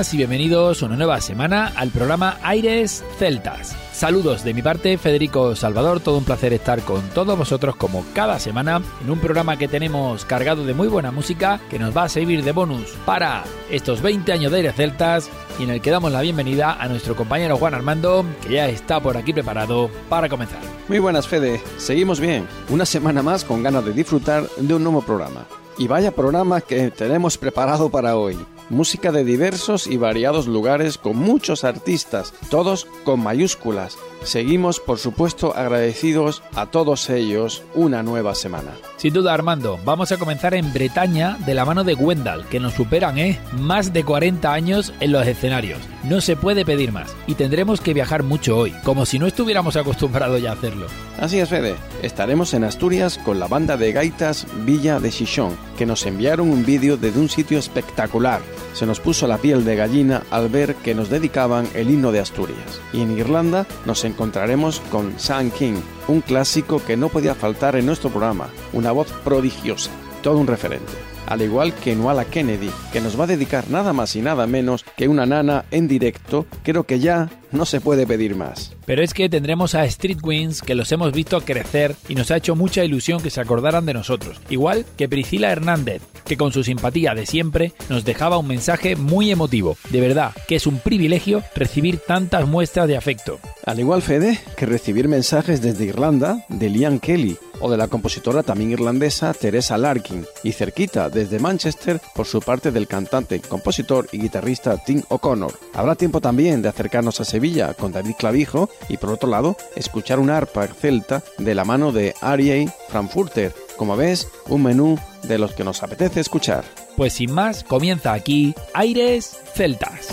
Buenas y bienvenidos una nueva semana al programa Aires Celtas. Saludos de mi parte, Federico Salvador, todo un placer estar con todos vosotros como cada semana en un programa que tenemos cargado de muy buena música que nos va a servir de bonus para estos 20 años de Aires Celtas y en el que damos la bienvenida a nuestro compañero Juan Armando, que ya está por aquí preparado para comenzar. Muy buenas, Fede. Seguimos bien. Una semana más con ganas de disfrutar de un nuevo programa. Y vaya programa que tenemos preparado para hoy música de diversos y variados lugares con muchos artistas, todos con mayúsculas. Seguimos, por supuesto, agradecidos a todos ellos una nueva semana. Sin duda, Armando, vamos a comenzar en Bretaña de la mano de Wendell, que nos superan, ¿eh? Más de 40 años en los escenarios. No se puede pedir más. Y tendremos que viajar mucho hoy, como si no estuviéramos acostumbrados ya a hacerlo. Así es, Fede. Estaremos en Asturias con la banda de gaitas Villa de Chichón, que nos enviaron un vídeo desde un sitio espectacular se nos puso la piel de gallina al ver que nos dedicaban el himno de Asturias. Y en Irlanda nos encontraremos con Sam King, un clásico que no podía faltar en nuestro programa, una voz prodigiosa, todo un referente. Al igual que Nuala Kennedy, que nos va a dedicar nada más y nada menos que una nana en directo, creo que ya no se puede pedir más. Pero es que tendremos a Street Wings que los hemos visto crecer y nos ha hecho mucha ilusión que se acordaran de nosotros. Igual que Priscila Hernández, que con su simpatía de siempre nos dejaba un mensaje muy emotivo. De verdad que es un privilegio recibir tantas muestras de afecto. Al igual, Fede, que recibir mensajes desde Irlanda de Liam Kelly o de la compositora también irlandesa Teresa Larkin, y cerquita desde Manchester por su parte del cantante, compositor y guitarrista Tim O'Connor. Habrá tiempo también de acercarnos a Sevilla con David Clavijo y por otro lado escuchar un arpa celta de la mano de Ariel Frankfurter. Como ves, un menú de los que nos apetece escuchar. Pues sin más, comienza aquí Aires Celtas.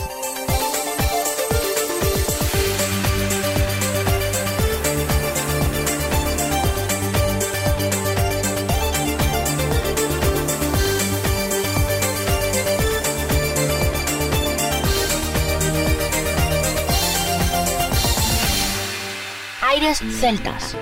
Celtas.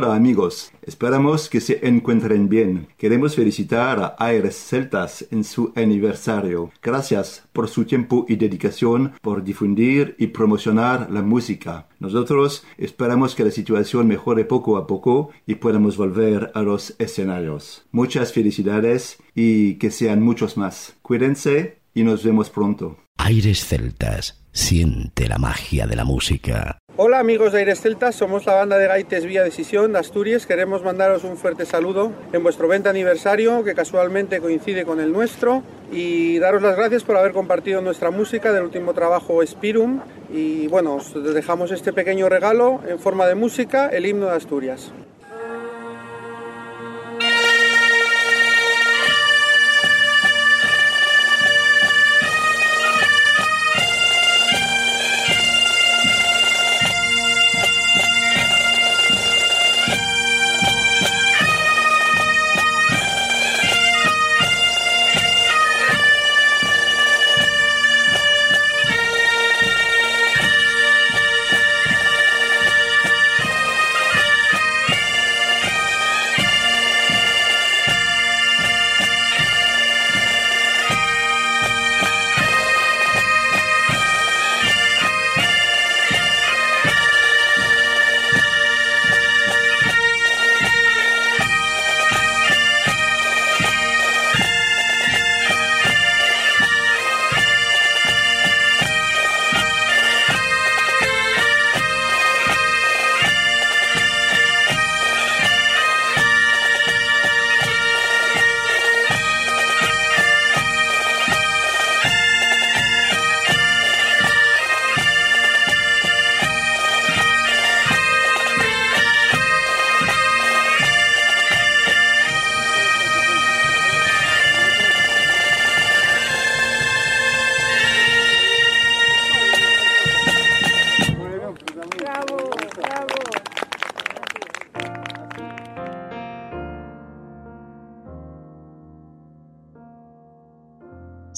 Hola amigos, esperamos que se encuentren bien. Queremos felicitar a Aires Celtas en su aniversario. Gracias por su tiempo y dedicación por difundir y promocionar la música. Nosotros esperamos que la situación mejore poco a poco y podamos volver a los escenarios. Muchas felicidades y que sean muchos más. Cuídense y nos vemos pronto. Aires Celtas, siente la magia de la música. Hola amigos de Aires Celtas, somos la banda de Gaites Vía Decisión de Asturias. Queremos mandaros un fuerte saludo en vuestro 20 aniversario, que casualmente coincide con el nuestro, y daros las gracias por haber compartido nuestra música del último trabajo Spirum. Y bueno, os dejamos este pequeño regalo en forma de música, el himno de Asturias.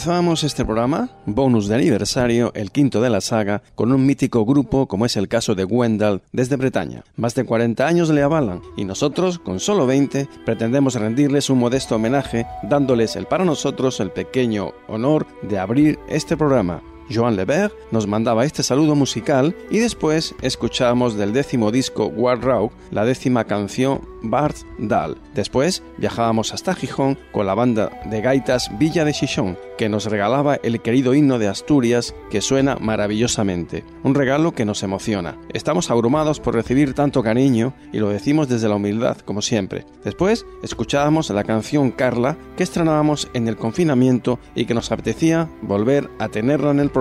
Comenzamos este programa, bonus de aniversario, el quinto de la saga, con un mítico grupo como es el caso de Wendell desde Bretaña. Más de 40 años le avalan y nosotros, con solo 20, pretendemos rendirles un modesto homenaje dándoles el para nosotros el pequeño honor de abrir este programa. Joan Lebert nos mandaba este saludo musical y después escuchamos del décimo disco War Rock la décima canción Bart Dal. Después viajábamos hasta Gijón con la banda de gaitas Villa de Chichón, que nos regalaba el querido himno de Asturias que suena maravillosamente. Un regalo que nos emociona. Estamos abrumados por recibir tanto cariño y lo decimos desde la humildad, como siempre. Después escuchábamos la canción Carla que estrenábamos en el confinamiento y que nos apetecía volver a tenerla en el programa.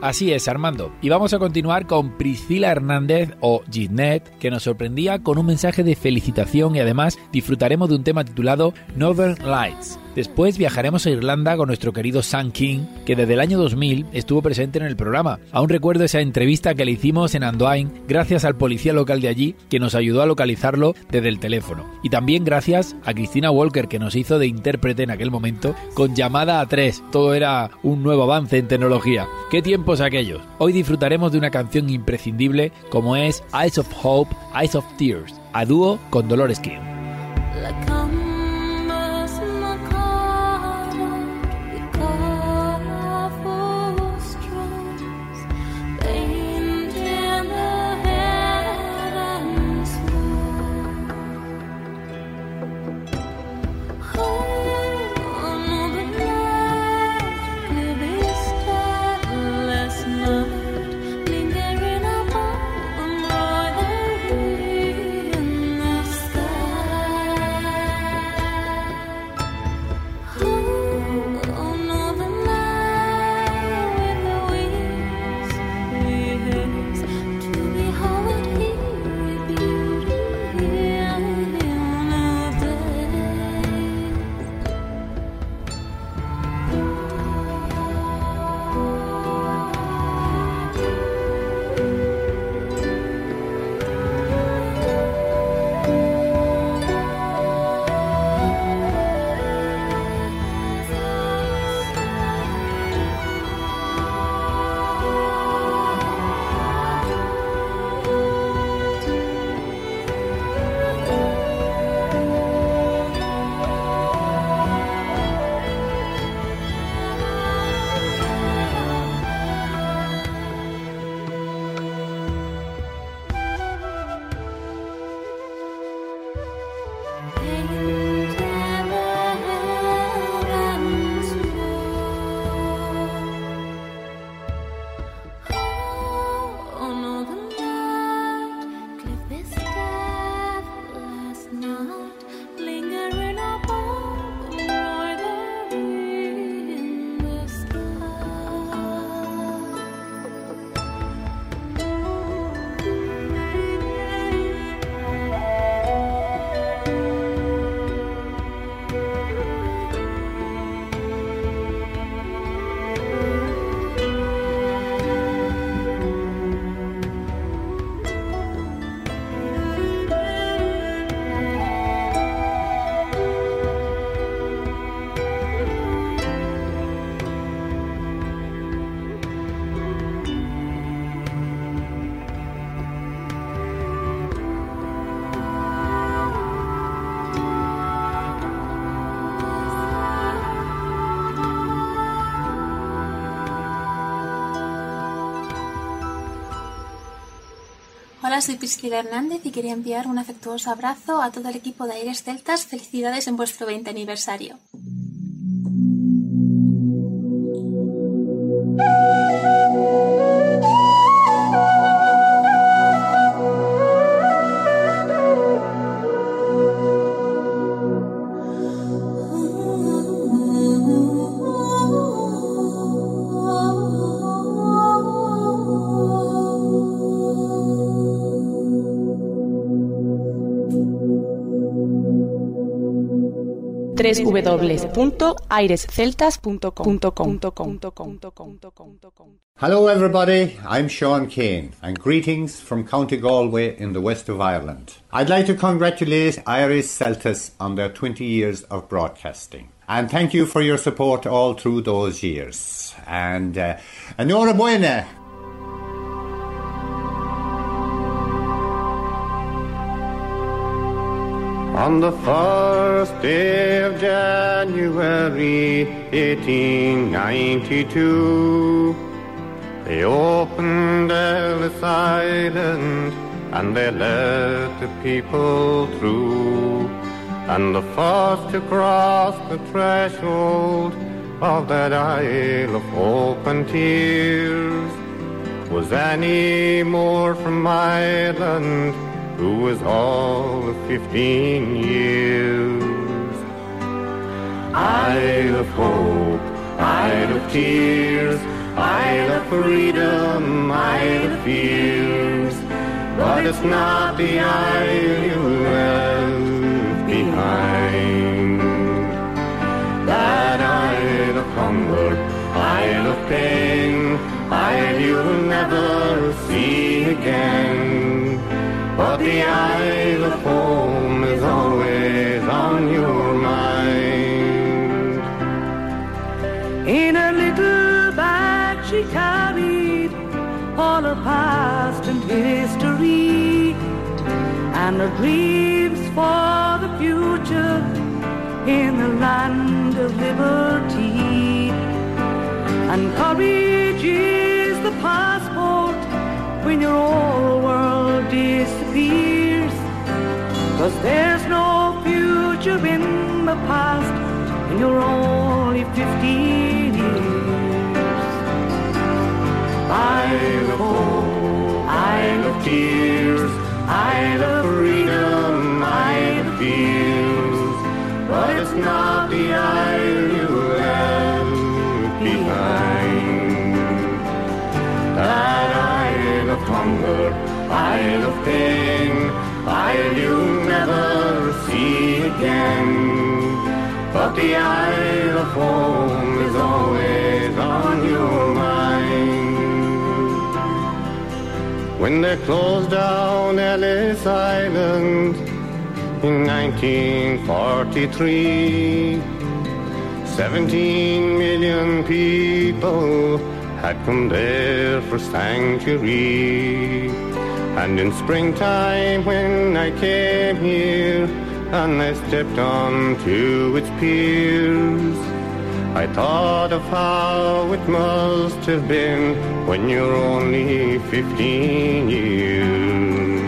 Así es, Armando. Y vamos a continuar con Priscila Hernández o Ginette, que nos sorprendía con un mensaje de felicitación y además disfrutaremos de un tema titulado Northern Lights. Después viajaremos a Irlanda con nuestro querido Sam King, que desde el año 2000 estuvo presente en el programa. Aún recuerdo esa entrevista que le hicimos en Andoain gracias al policía local de allí que nos ayudó a localizarlo desde el teléfono. Y también gracias a Cristina Walker que nos hizo de intérprete en aquel momento con llamada a tres. Todo era un nuevo avance en tecnología. ¿Qué tiempos aquellos? Hoy disfrutaremos de una canción imprescindible como es Eyes of Hope, Eyes of Tears, a dúo con Dolores King. Soy Priscila Hernández y quería enviar un afectuoso abrazo a todo el equipo de Aires Celtas. Felicidades en vuestro 20 aniversario. www.airesceltas.com. Hello everybody, I'm Sean Kane and greetings from County Galway in the west of Ireland. I'd like to congratulate Iris Celtas on their 20 years of broadcasting. And thank you for your support all through those years. And uh, enhorabuena. On the first day of January 1892, they opened Ellis Island and they let the people through. And the first to cross the threshold of that Isle of Hope and Tears was Annie Moore from Ireland who was all of fifteen years. Isle of hope, Isle of tears, Isle of freedom, Isle of fears. But it's not the Isle you left behind. That Isle of hunger, Isle of pain, Isle you'll never see again. But the Isle of home is always on your mind. In her little bag she carried all her past and history and her dreams for the future in the land of liberty. And courage is the passport when your whole world disappears. Cause there's no future in the past and you're only 15 years. Isle of hope, Isle of tears, Isle of freedom, Isle of fears. But it's not the Isle you left behind. That Isle of hunger, Isle of pain, Isle you'll never see again. But the Isle of home is always on your mind. When they closed down Ellis Island in 1943, 17 million people had come there for sanctuary. And in springtime when I came here and I stepped onto its piers, I thought of how it must have been when you're only 15 years.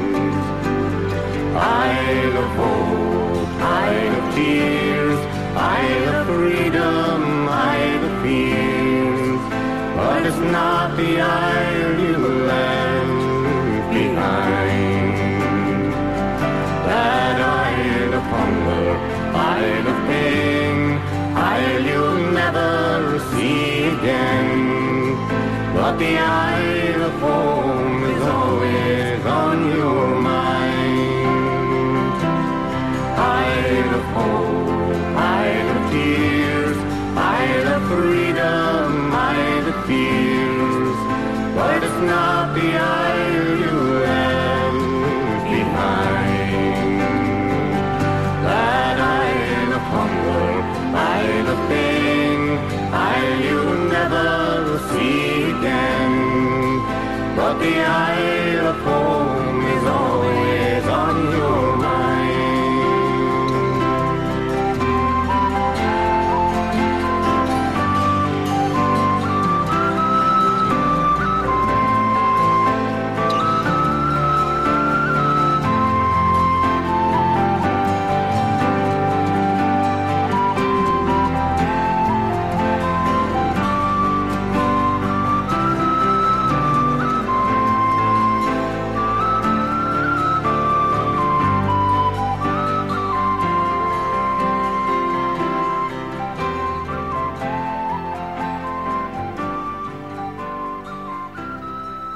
Isle of hope, Isle of tears, Isle of freedom, Isle of fears. But it's not the Isle behind the pole.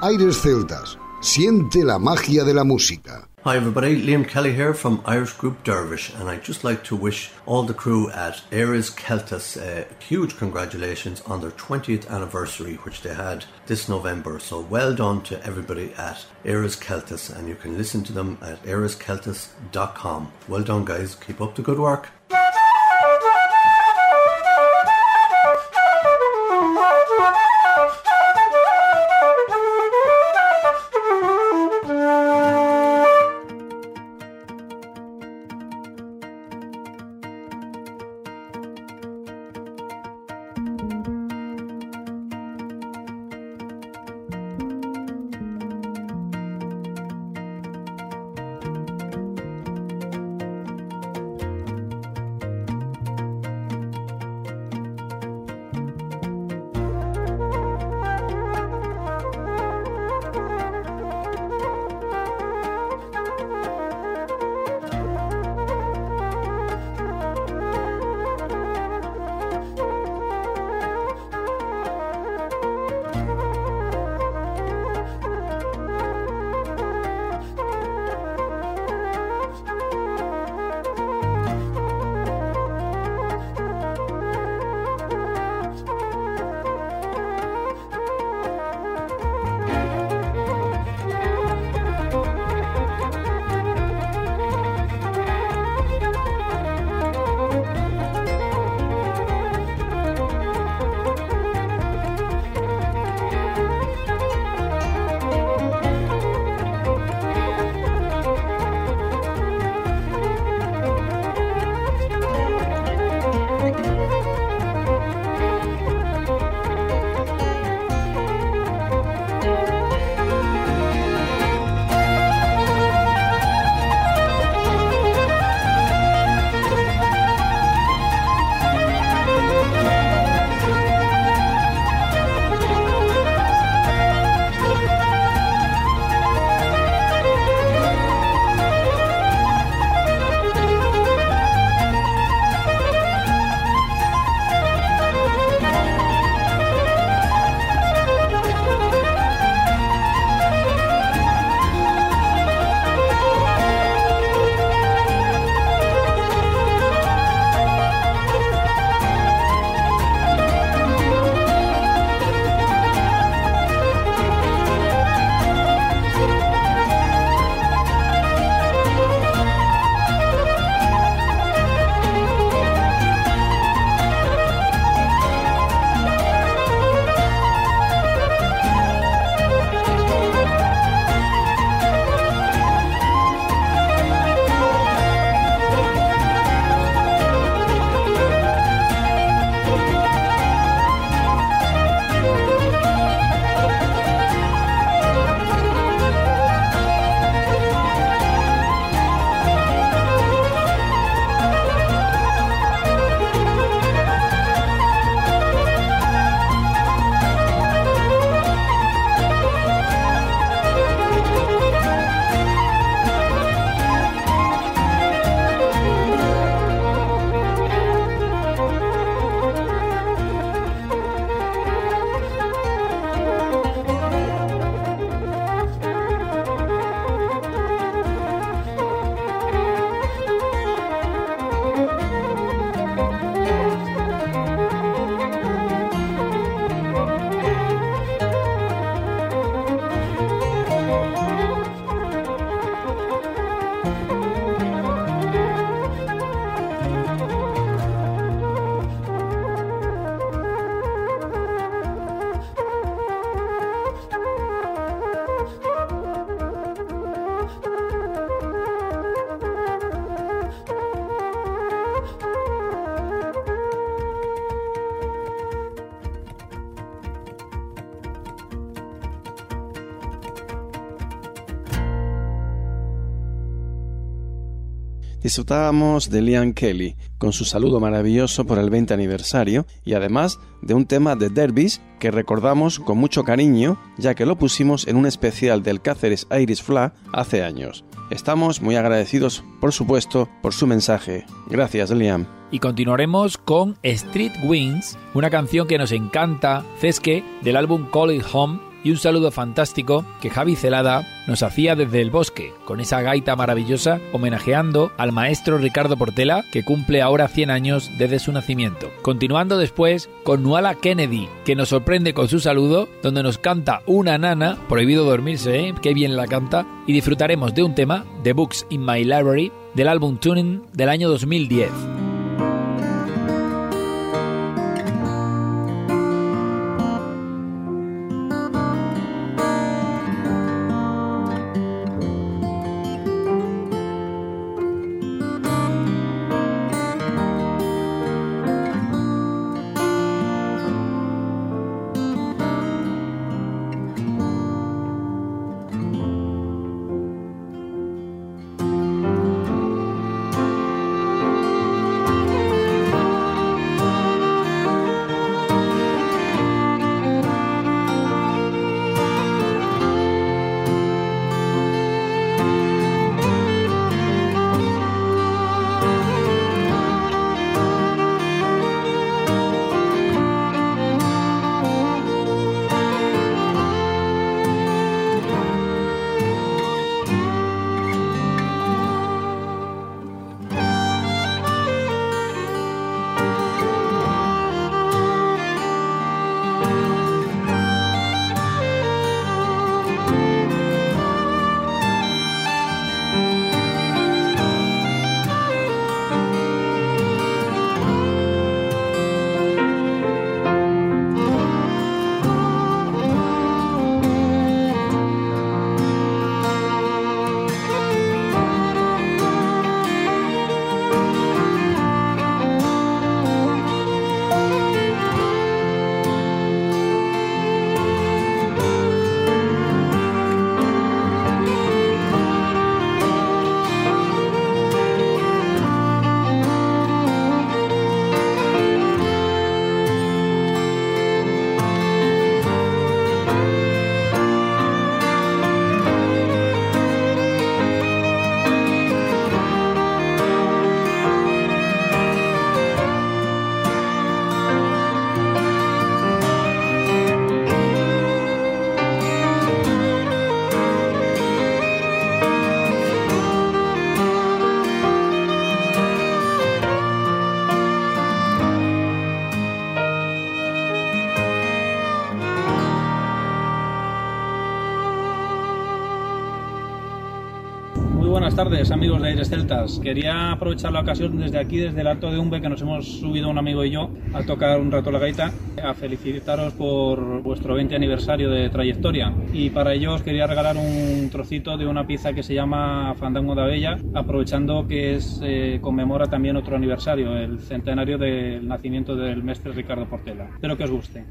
Aires Celtas. Siente la magia de la música. Hi everybody, Liam Kelly here from Irish Group Dervish, and I'd just like to wish all the crew at Eris Celtas uh, huge congratulations on their 20th anniversary, which they had this November. So well done to everybody at Eris Celtas, and you can listen to them at erisceltas.com. Well done, guys. Keep up the good work. Disfrutábamos de Liam Kelly con su saludo maravilloso por el 20 aniversario y además de un tema de Derbys que recordamos con mucho cariño ya que lo pusimos en un especial del Cáceres Iris Fla hace años. Estamos muy agradecidos, por supuesto, por su mensaje. Gracias, Liam. Y continuaremos con Street Wings, una canción que nos encanta, Cesque, del álbum Call It Home y un saludo fantástico que Javi Celada nos hacía desde el bosque, con esa gaita maravillosa homenajeando al maestro Ricardo Portela, que cumple ahora 100 años desde su nacimiento. Continuando después con Nuala Kennedy, que nos sorprende con su saludo, donde nos canta una nana, prohibido dormirse, ¿eh? qué bien la canta, y disfrutaremos de un tema, The Books in My Library, del álbum Tuning del año 2010. Tardes, amigos de Aires Celtas. Quería aprovechar la ocasión desde aquí, desde el Alto de Umbe, que nos hemos subido un amigo y yo a tocar un rato la gaita, a felicitaros por vuestro 20 aniversario de trayectoria. Y para ello os quería regalar un trocito de una pieza que se llama Fandango de Abella, aprovechando que es, eh, conmemora también otro aniversario, el centenario del nacimiento del mestre Ricardo Portela. Espero que os guste.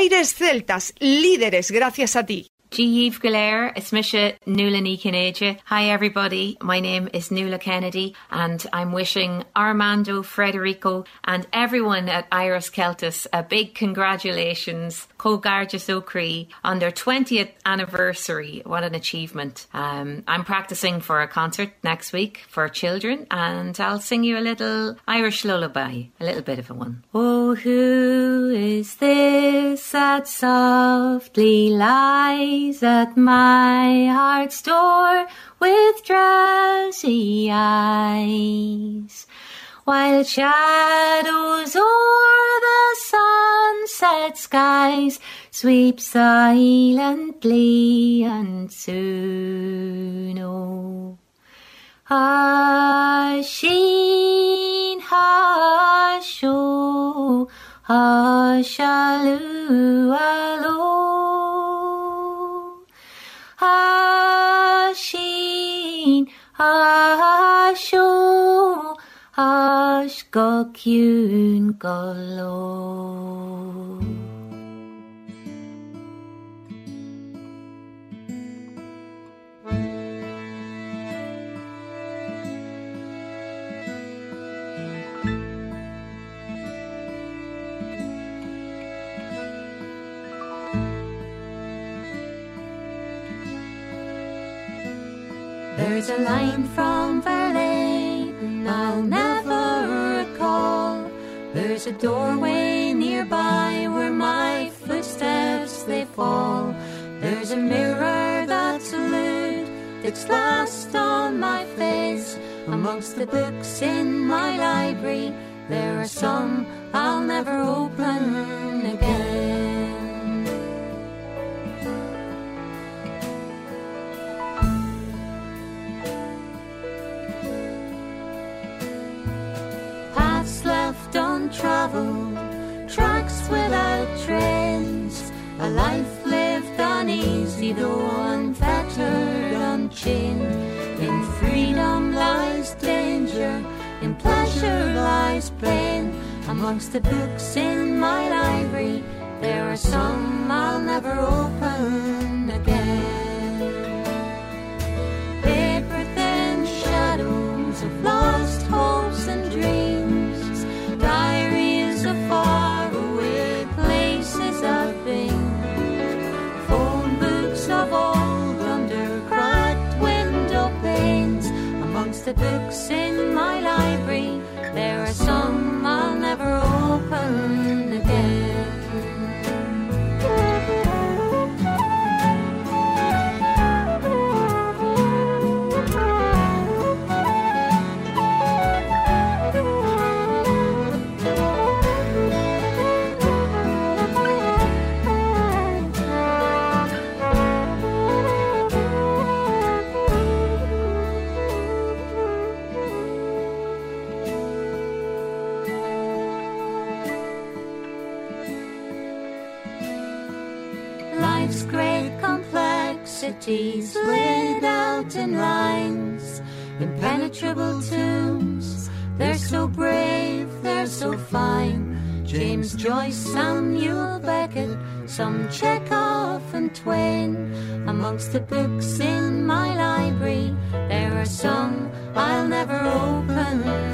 Aires Celtas, líderes gracias a ti. Jeeve Galair, Ismisha Nula Kinaja. Hi everybody, my name is Nula Kennedy and I'm wishing Armando, Frederico and everyone at Iris Celtus a big congratulations, Cogarjas O'Cree, on their 20th anniversary. What an achievement. Um, I'm practicing for a concert next week for children and I'll sing you a little Irish lullaby, a little bit of a one. Oh, who is this that softly lies at my heart's door with drowsy eyes? While shadows o'er the sunset skies sweep silently and soon, oh, Hashin oh, Hasho Hashalu Alo Hashin, hasho, Ashkokyun Golo. There's a line from Verlaine I'll never recall. There's a doorway nearby where my footsteps they fall. There's a mirror that's lid that's last on my face. Amongst the books in my library, there are some I'll never open again. Untraveled, tracks without trains, a life lived uneasy though unfettered, unchained. In freedom lies danger, in pleasure lies pain. Amongst the books in my library, there are some I'll never open again. The laid out in lines, impenetrable tombs. They're so brave, they're so fine. James Joyce, Samuel Beckett, some Chekhov and Twain. Amongst the books in my library, there are some I'll never open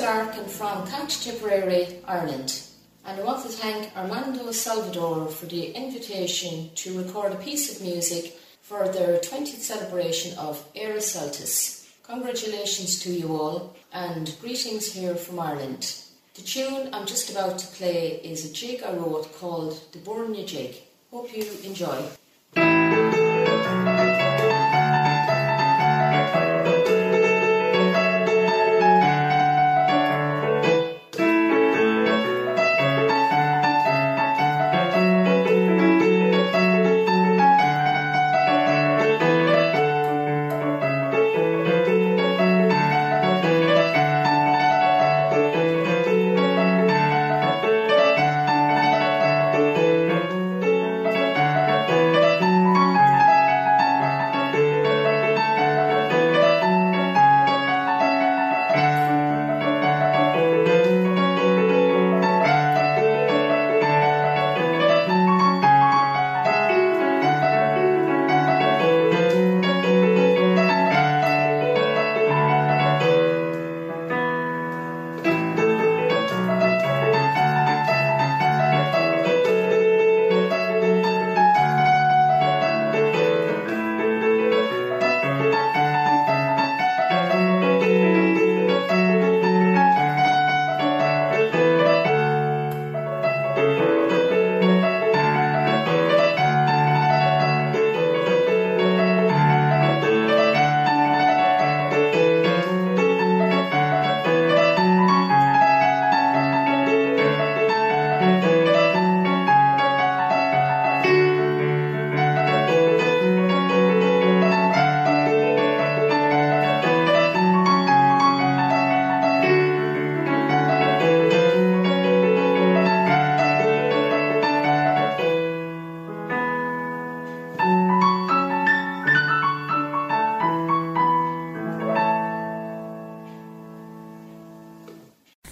from County Tipperary, Ireland, and I want to thank Armando Salvador for the invitation to record a piece of music for their 20th celebration of Era Celtis. Congratulations to you all, and greetings here from Ireland. The tune I'm just about to play is a jig I wrote called the Burnia Jig. Hope you enjoy.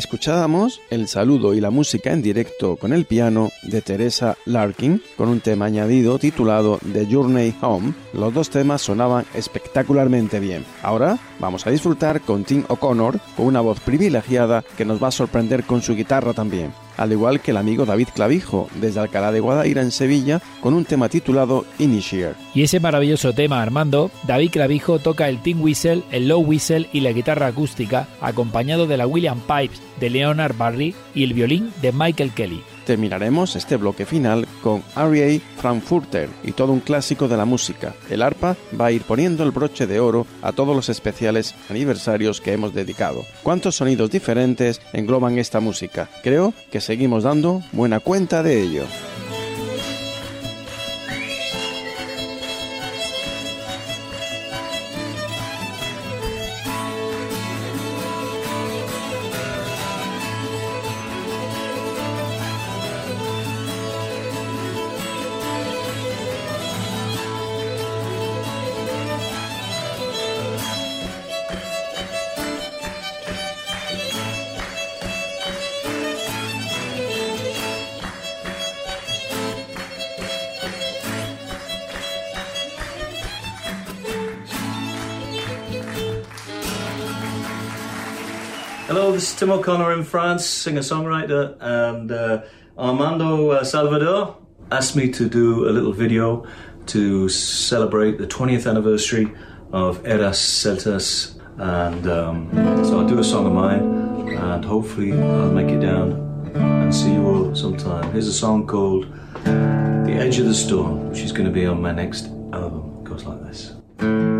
Escuchábamos el saludo y la música en directo con el piano de Teresa Larkin con un tema añadido titulado The Journey Home. Los dos temas sonaban espectacularmente bien. Ahora vamos a disfrutar con Tim O'Connor con una voz privilegiada que nos va a sorprender con su guitarra también al igual que el amigo David Clavijo, desde Alcalá de Guadaira en Sevilla, con un tema titulado Initiate. Y ese maravilloso tema, Armando, David Clavijo toca el tin whistle, el low whistle y la guitarra acústica, acompañado de la William Pipes de Leonard Barry y el violín de Michael Kelly. Terminaremos este bloque final con R.A. Frankfurter y todo un clásico de la música. El arpa va a ir poniendo el broche de oro a todos los especiales aniversarios que hemos dedicado. ¿Cuántos sonidos diferentes engloban esta música? Creo que seguimos dando buena cuenta de ello. Tim O'Connor in France, singer-songwriter, and uh, Armando uh, Salvador asked me to do a little video to celebrate the 20th anniversary of Eras Celtas, and um, so I'll do a song of mine, and hopefully I'll make it down and see you all sometime. Here's a song called "The Edge of the Storm," which is going to be on my next album. It goes like this.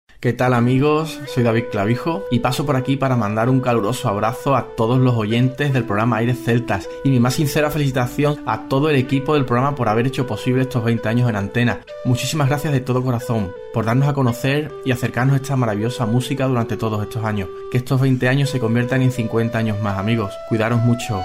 ¿Qué tal amigos? Soy David Clavijo y paso por aquí para mandar un caluroso abrazo a todos los oyentes del programa Aires Celtas y mi más sincera felicitación a todo el equipo del programa por haber hecho posible estos 20 años en antena. Muchísimas gracias de todo corazón por darnos a conocer y acercarnos a esta maravillosa música durante todos estos años. Que estos 20 años se conviertan en 50 años más amigos. Cuidaros mucho.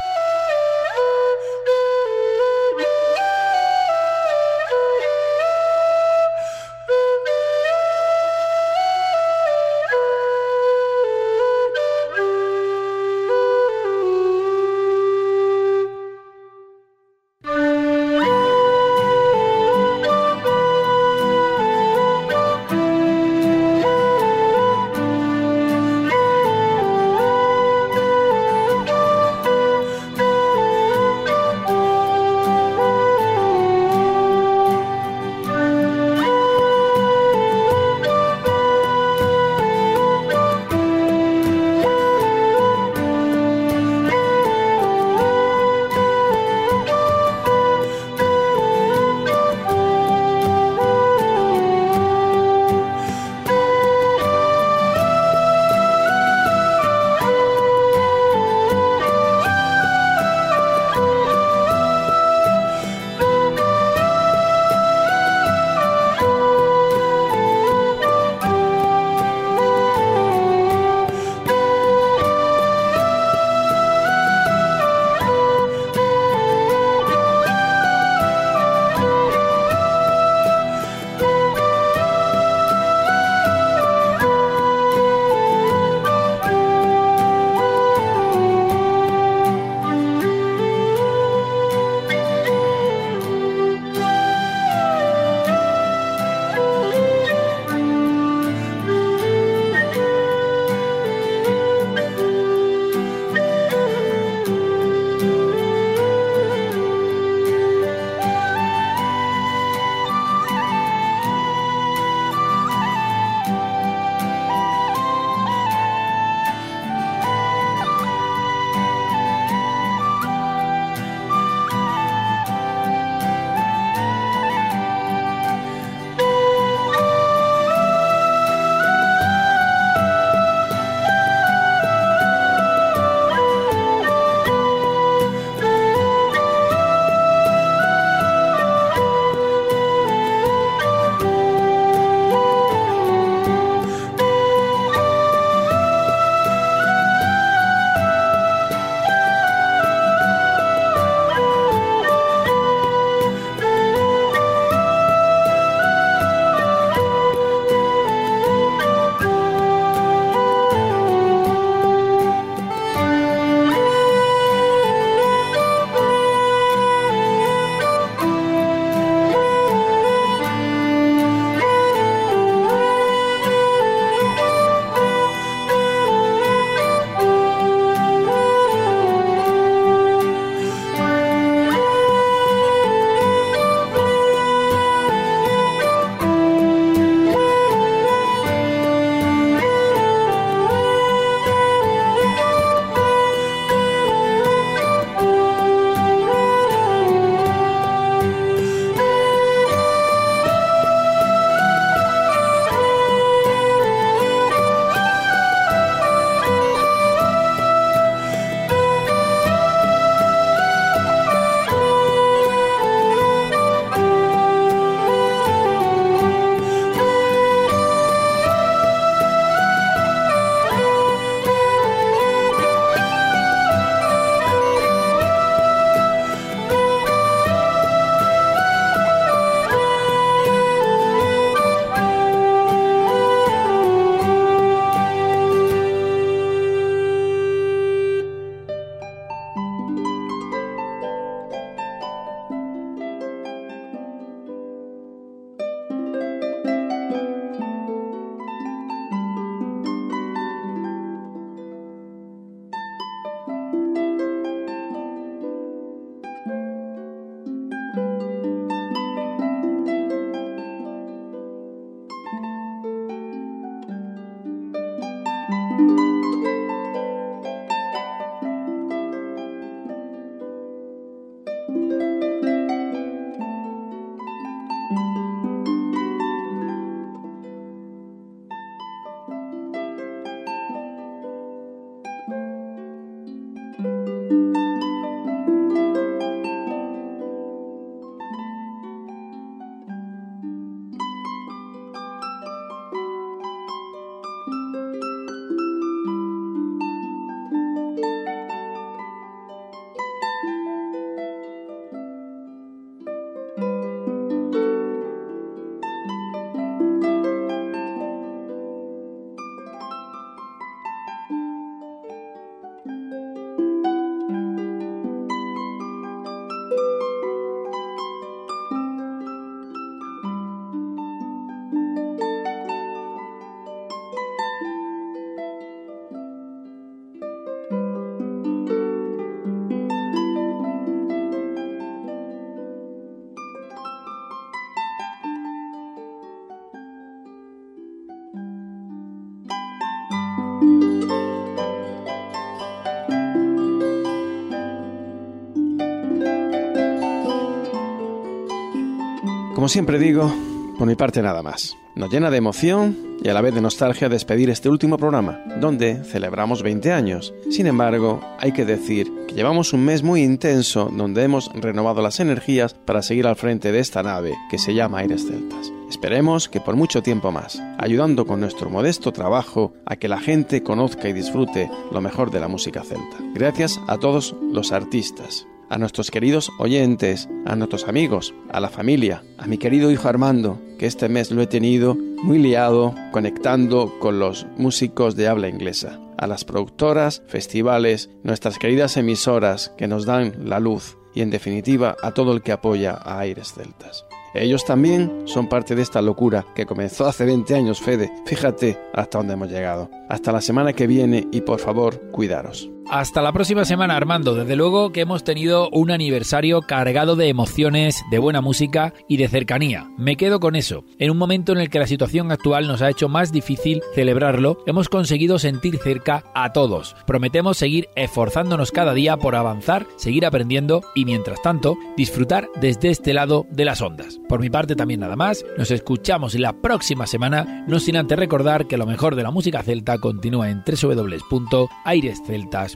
Como siempre digo, por mi parte nada más. Nos llena de emoción y a la vez de nostalgia despedir este último programa, donde celebramos 20 años. Sin embargo, hay que decir que llevamos un mes muy intenso donde hemos renovado las energías para seguir al frente de esta nave que se llama Aires Celtas. Esperemos que por mucho tiempo más, ayudando con nuestro modesto trabajo a que la gente conozca y disfrute lo mejor de la música celta. Gracias a todos los artistas, a nuestros queridos oyentes, a nuestros amigos, a la familia, a mi querido hijo Armando, que este mes lo he tenido muy liado conectando con los músicos de habla inglesa, a las productoras, festivales, nuestras queridas emisoras que nos dan la luz y en definitiva a todo el que apoya a Aires Celtas. Ellos también son parte de esta locura que comenzó hace 20 años, Fede. Fíjate hasta dónde hemos llegado. Hasta la semana que viene y por favor, cuidaros. Hasta la próxima semana, Armando. Desde luego que hemos tenido un aniversario cargado de emociones, de buena música y de cercanía. Me quedo con eso. En un momento en el que la situación actual nos ha hecho más difícil celebrarlo, hemos conseguido sentir cerca a todos. Prometemos seguir esforzándonos cada día por avanzar, seguir aprendiendo y, mientras tanto, disfrutar desde este lado de las ondas. Por mi parte también nada más. Nos escuchamos la próxima semana, no sin antes recordar que lo mejor de la música celta continúa en www.airesceltas